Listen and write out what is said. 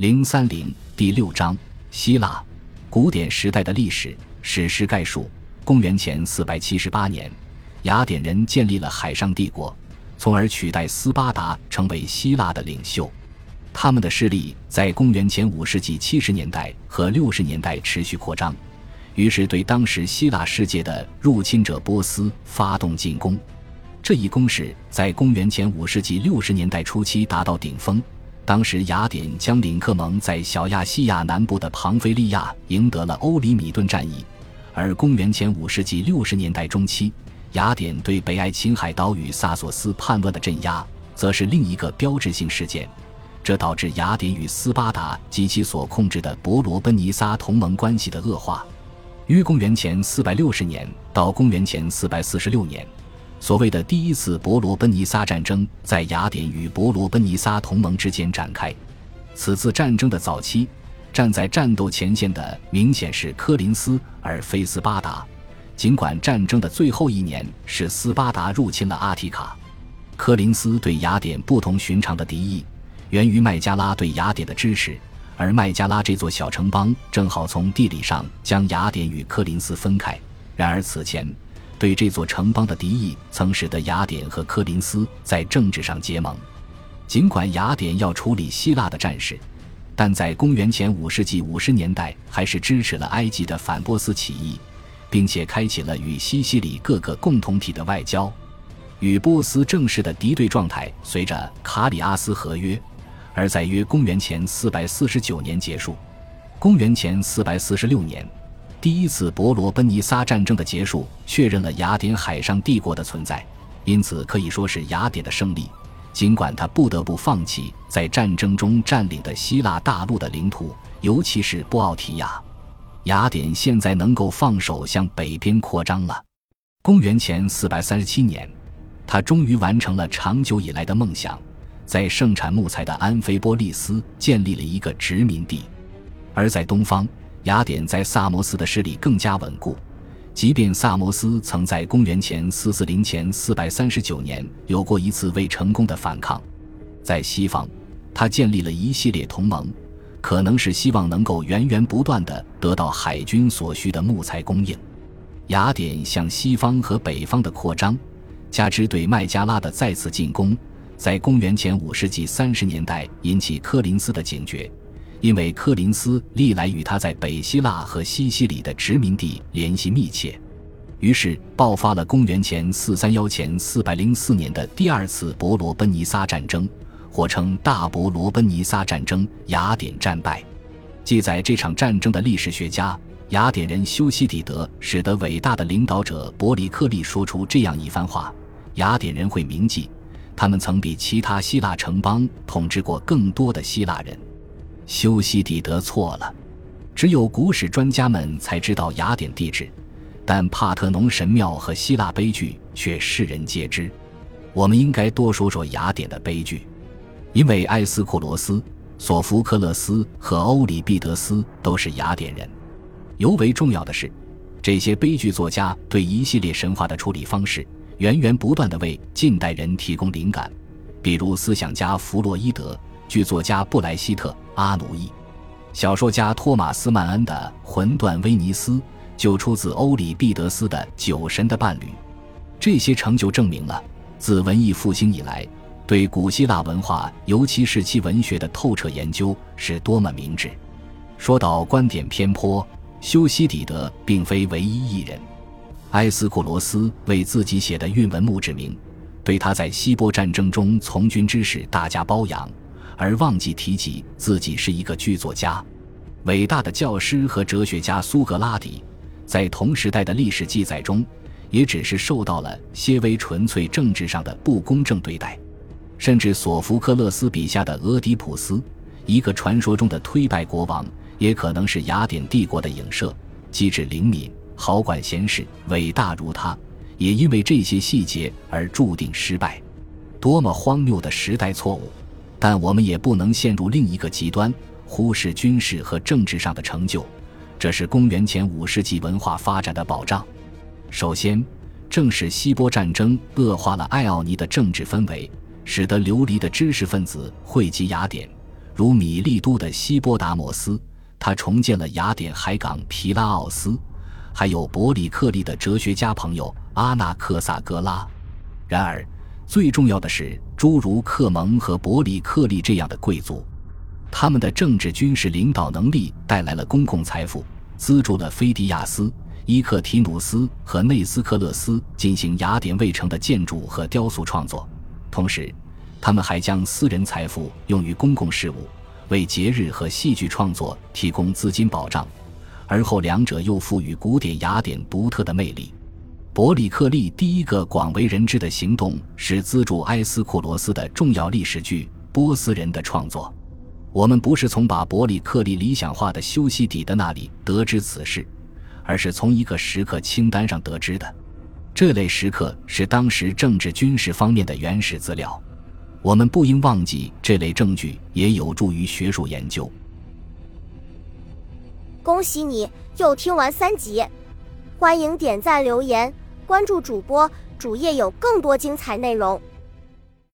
零三零第六章：希腊古典时代的历史史诗概述。公元前四百七十八年，雅典人建立了海上帝国，从而取代斯巴达成为希腊的领袖。他们的势力在公元前五世纪七十年代和六十年代持续扩张，于是对当时希腊世界的入侵者波斯发动进攻。这一攻势在公元前五世纪六十年代初期达到顶峰。当时，雅典将领克蒙在小亚细亚南部的庞菲利亚赢得了欧里米顿战役，而公元前五世纪六十年代中期，雅典对北爱琴海岛屿萨索斯叛乱的镇压，则是另一个标志性事件。这导致雅典与斯巴达及其所控制的伯罗奔尼撒同盟关系的恶化。于公元前四百六十年到公元前四百四十六年。所谓的第一次伯罗奔尼撒战争在雅典与伯罗奔尼撒同盟之间展开。此次战争的早期，站在战斗前线的明显是科林斯而非斯巴达。尽管战争的最后一年是斯巴达入侵了阿提卡，科林斯对雅典不同寻常的敌意源于麦加拉对雅典的支持，而麦加拉这座小城邦正好从地理上将雅典与科林斯分开。然而此前。对这座城邦的敌意，曾使得雅典和科林斯在政治上结盟。尽管雅典要处理希腊的战事，但在公元前五世纪五十年代，还是支持了埃及的反波斯起义，并且开启了与西西里各个共同体的外交。与波斯正式的敌对状态，随着卡里阿斯合约，而在约公元前四百四十九年结束。公元前四百四十六年。第一次伯罗奔尼撒战争的结束，确认了雅典海上帝国的存在，因此可以说是雅典的胜利。尽管他不得不放弃在战争中占领的希腊大陆的领土，尤其是波奥提亚，雅典现在能够放手向北边扩张了。公元前四百三十七年，他终于完成了长久以来的梦想，在盛产木材的安菲波利斯建立了一个殖民地，而在东方。雅典在萨摩斯的势力更加稳固，即便萨摩斯曾在公元前四四零前四百三十九年有过一次未成功的反抗，在西方，他建立了一系列同盟，可能是希望能够源源不断的得到海军所需的木材供应。雅典向西方和北方的扩张，加之对麦加拉的再次进攻，在公元前五世纪三十年代引起科林斯的警觉。因为柯林斯历来与他在北希腊和西西里的殖民地联系密切，于是爆发了公元前四三幺前四百零四年的第二次伯罗奔尼撒战争，或称大伯罗奔尼撒战争。雅典战败。记载这场战争的历史学家雅典人修昔底德，使得伟大的领导者伯里克利说出这样一番话：雅典人会铭记，他们曾比其他希腊城邦统治过更多的希腊人。修昔底德错了，只有古史专家们才知道雅典地质，但帕特农神庙和希腊悲剧却世人皆知。我们应该多说说雅典的悲剧，因为埃斯库罗斯、索福克勒斯和欧里庇得斯都是雅典人。尤为重要的是，这些悲剧作家对一系列神话的处理方式，源源不断地为近代人提供灵感，比如思想家弗洛伊德。剧作家布莱希特、阿努伊，小说家托马斯曼恩的《魂断威尼斯》就出自欧里庇得斯的《酒神的伴侣》。这些成就证明了，自文艺复兴以来，对古希腊文化，尤其是其文学的透彻研究是多么明智。说到观点偏颇，修昔底德并非唯一一人。埃斯库罗斯为自己写的韵文墓志铭，对他在希波战争中从军之事大加褒扬。而忘记提及自己是一个剧作家，伟大的教师和哲学家苏格拉底，在同时代的历史记载中，也只是受到了些微纯粹政治上的不公正对待。甚至索福克勒斯笔下的俄狄浦斯，一个传说中的推拜国王，也可能是雅典帝国的影射。机智灵敏、好管闲事、伟大如他，也因为这些细节而注定失败。多么荒谬的时代错误！但我们也不能陷入另一个极端，忽视军事和政治上的成就，这是公元前五世纪文化发展的保障。首先，正是希波战争恶化了爱奥尼的政治氛围，使得流离的知识分子汇集雅典，如米利都的希波达摩斯，他重建了雅典海港皮拉奥斯，还有伯里克利的哲学家朋友阿纳克萨格拉。然而，最重要的是，诸如克蒙和伯里克利这样的贵族，他们的政治军事领导能力带来了公共财富，资助了菲迪亚斯。伊克提努斯和内斯克勒斯进行雅典卫城的建筑和雕塑创作，同时，他们还将私人财富用于公共事务，为节日和戏剧创作提供资金保障。而后，两者又赋予古典雅典独特的魅力。伯里克利第一个广为人知的行动是资助埃斯库罗斯的重要历史剧《波斯人》的创作。我们不是从把伯里克利理想化的修昔底德那里得知此事。而是从一个时刻清单上得知的，这类时刻是当时政治军事方面的原始资料。我们不应忘记，这类证据也有助于学术研究。恭喜你又听完三集，欢迎点赞、留言、关注主播，主页有更多精彩内容。